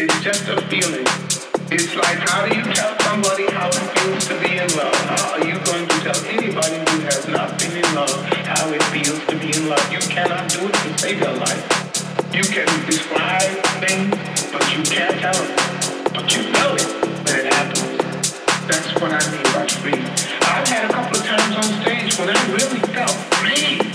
It's just a feeling. It's like how do you tell somebody how it feels to be in love? How are you going to tell anybody who has not been in love how it feels to be in love? You cannot do it to save your life. You can describe things, but you can't tell them. But you know it when it happens. That's what I mean by free. I've had a couple of times on stage when I really felt free.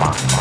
1975.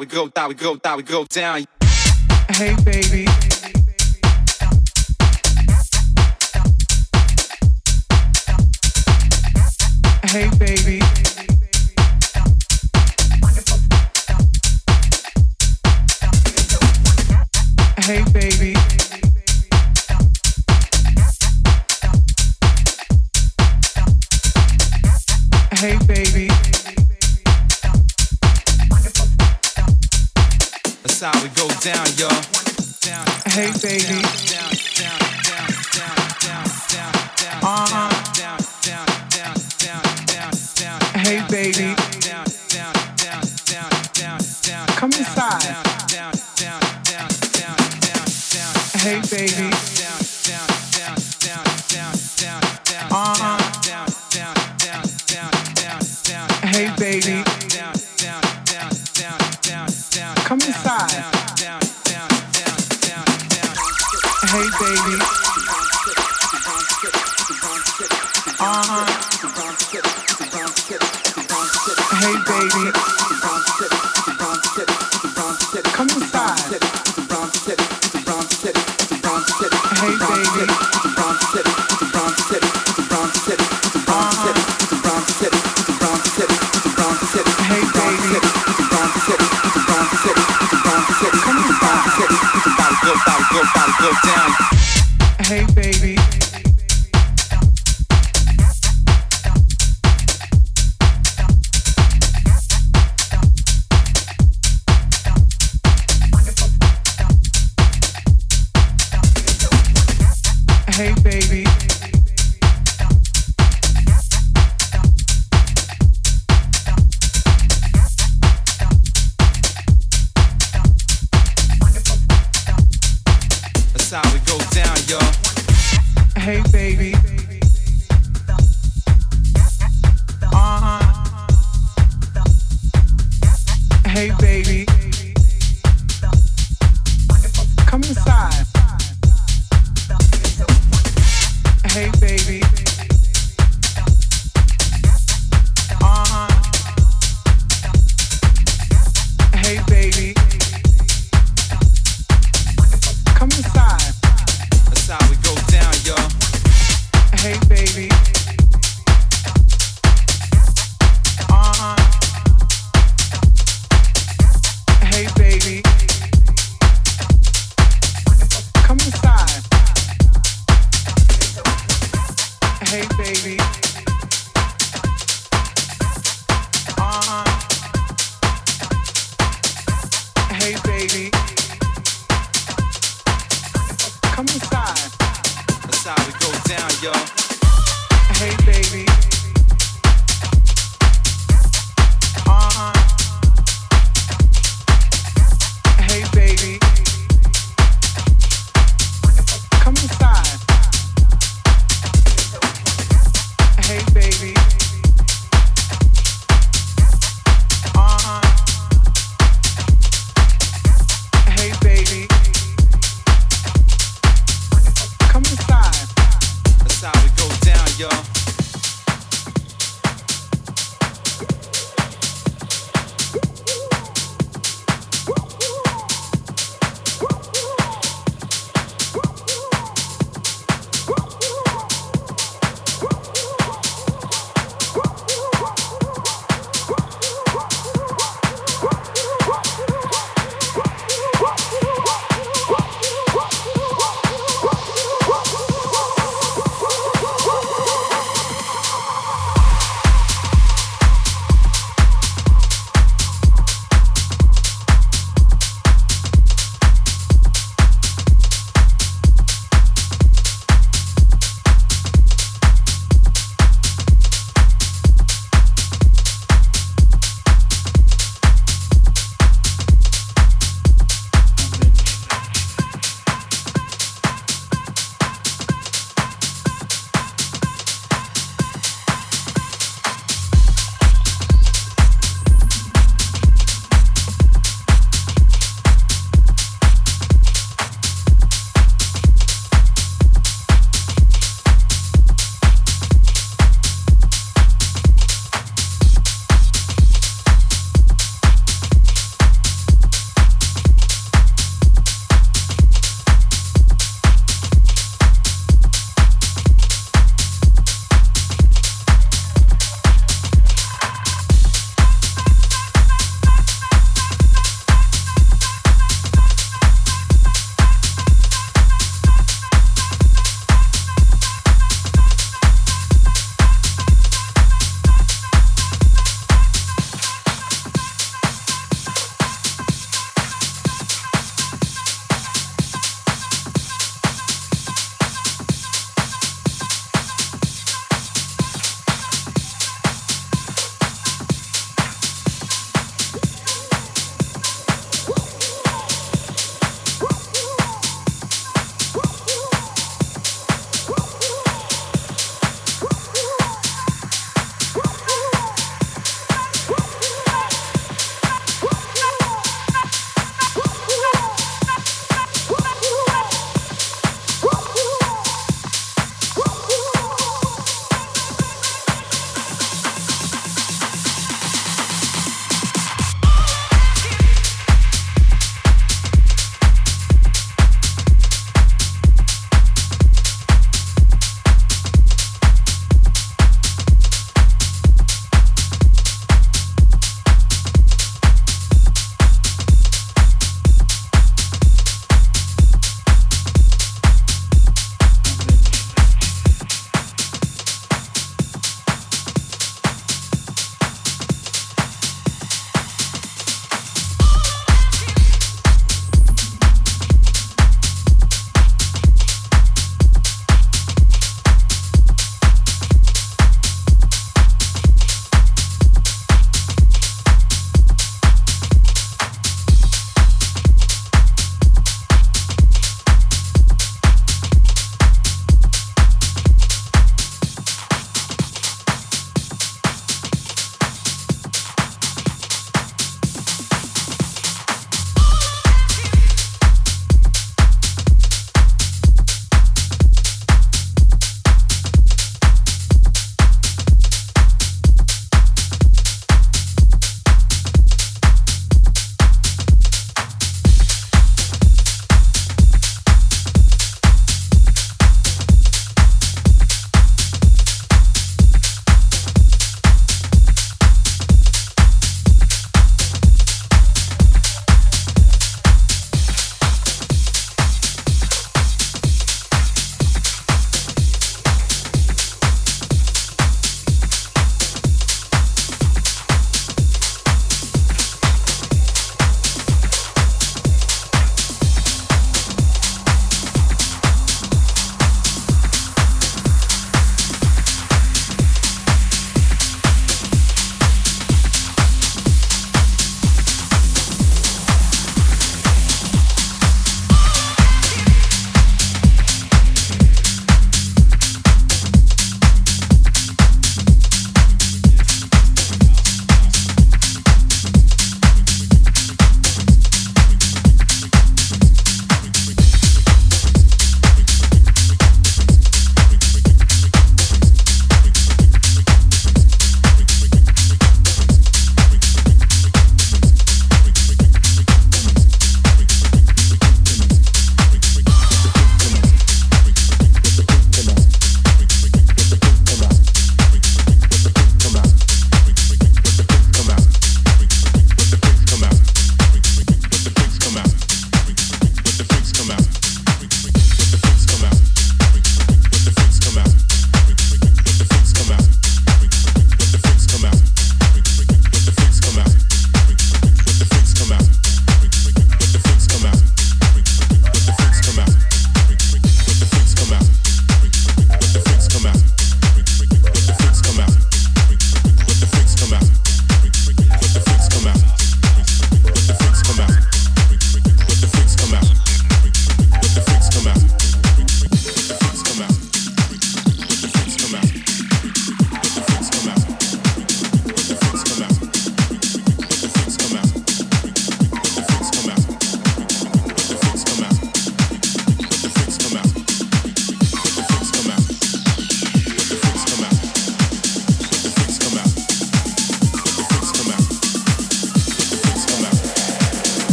we go, that we go, that we go down. Hey, baby.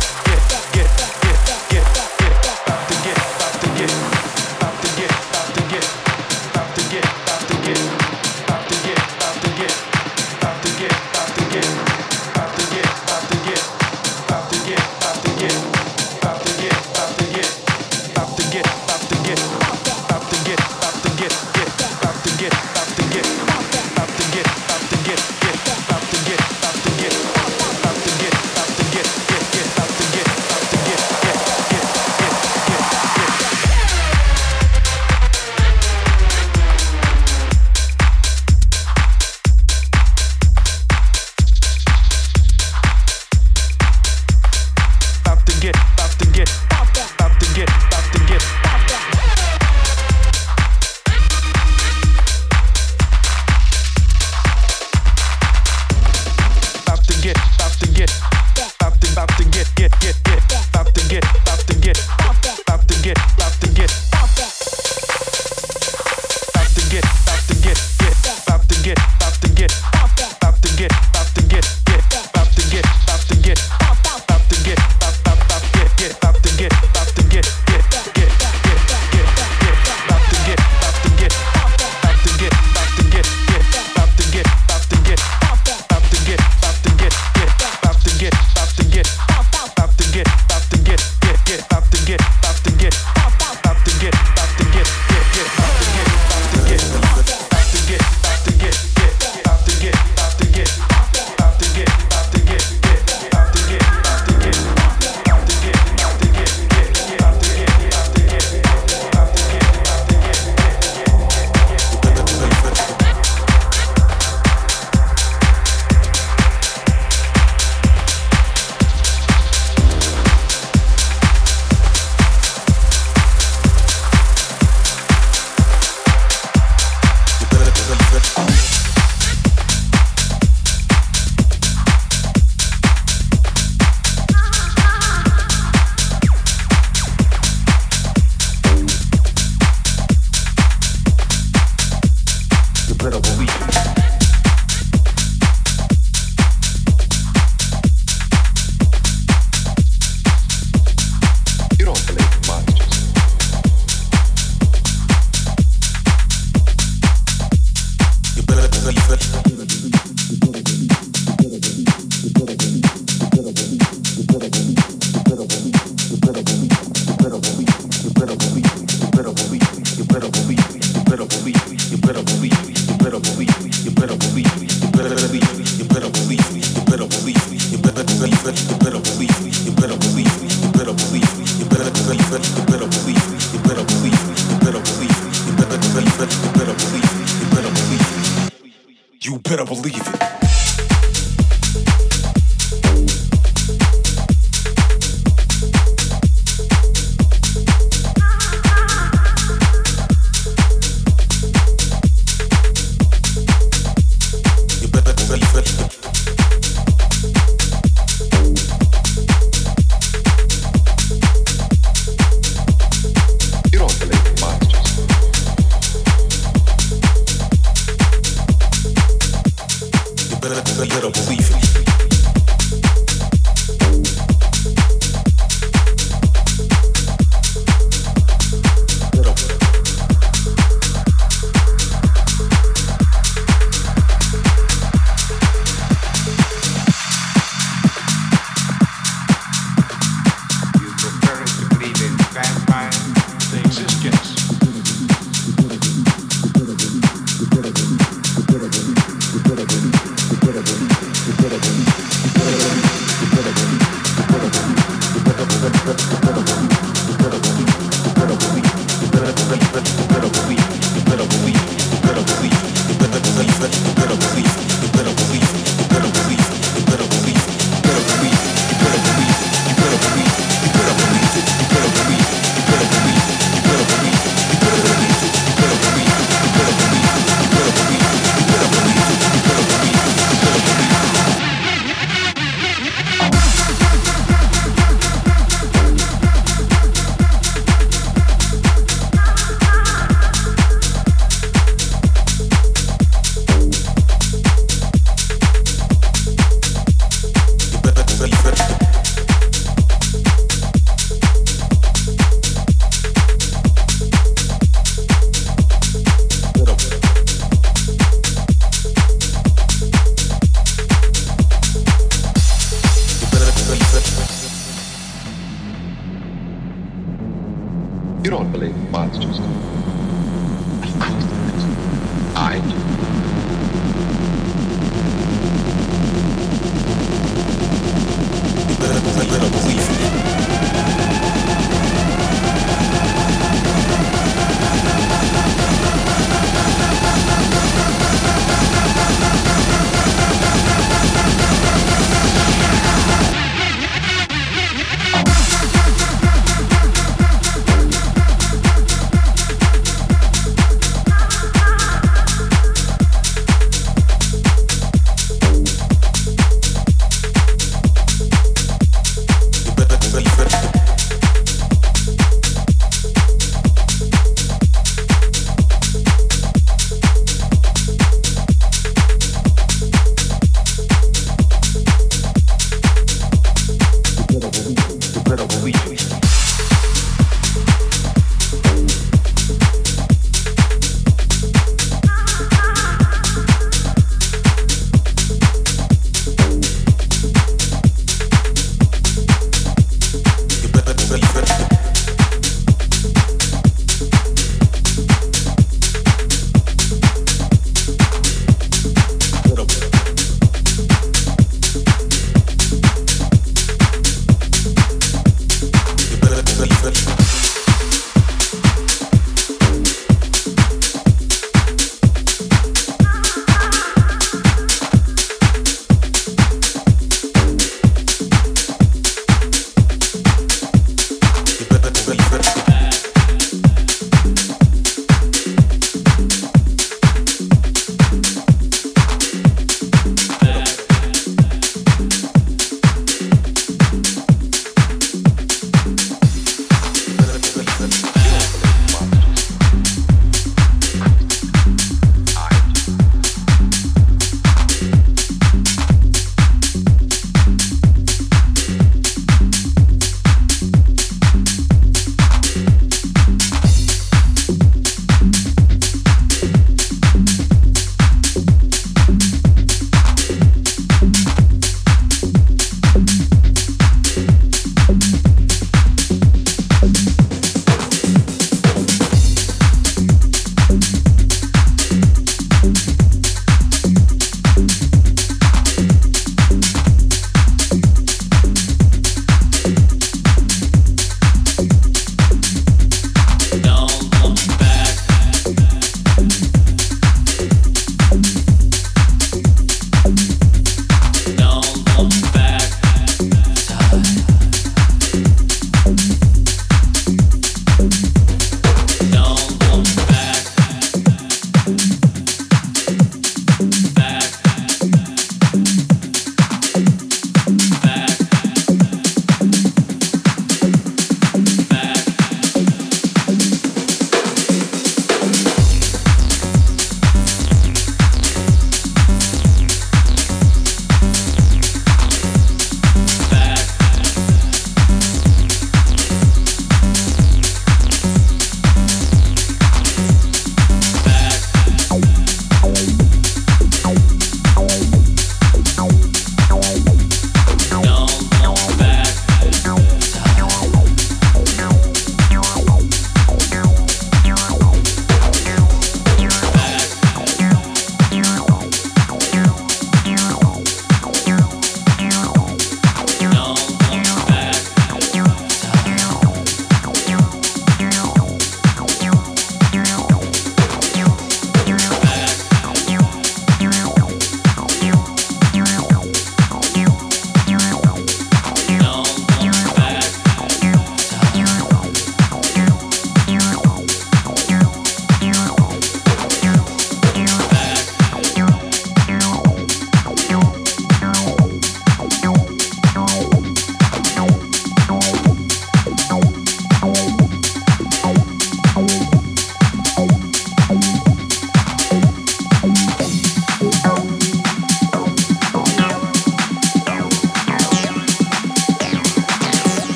Get,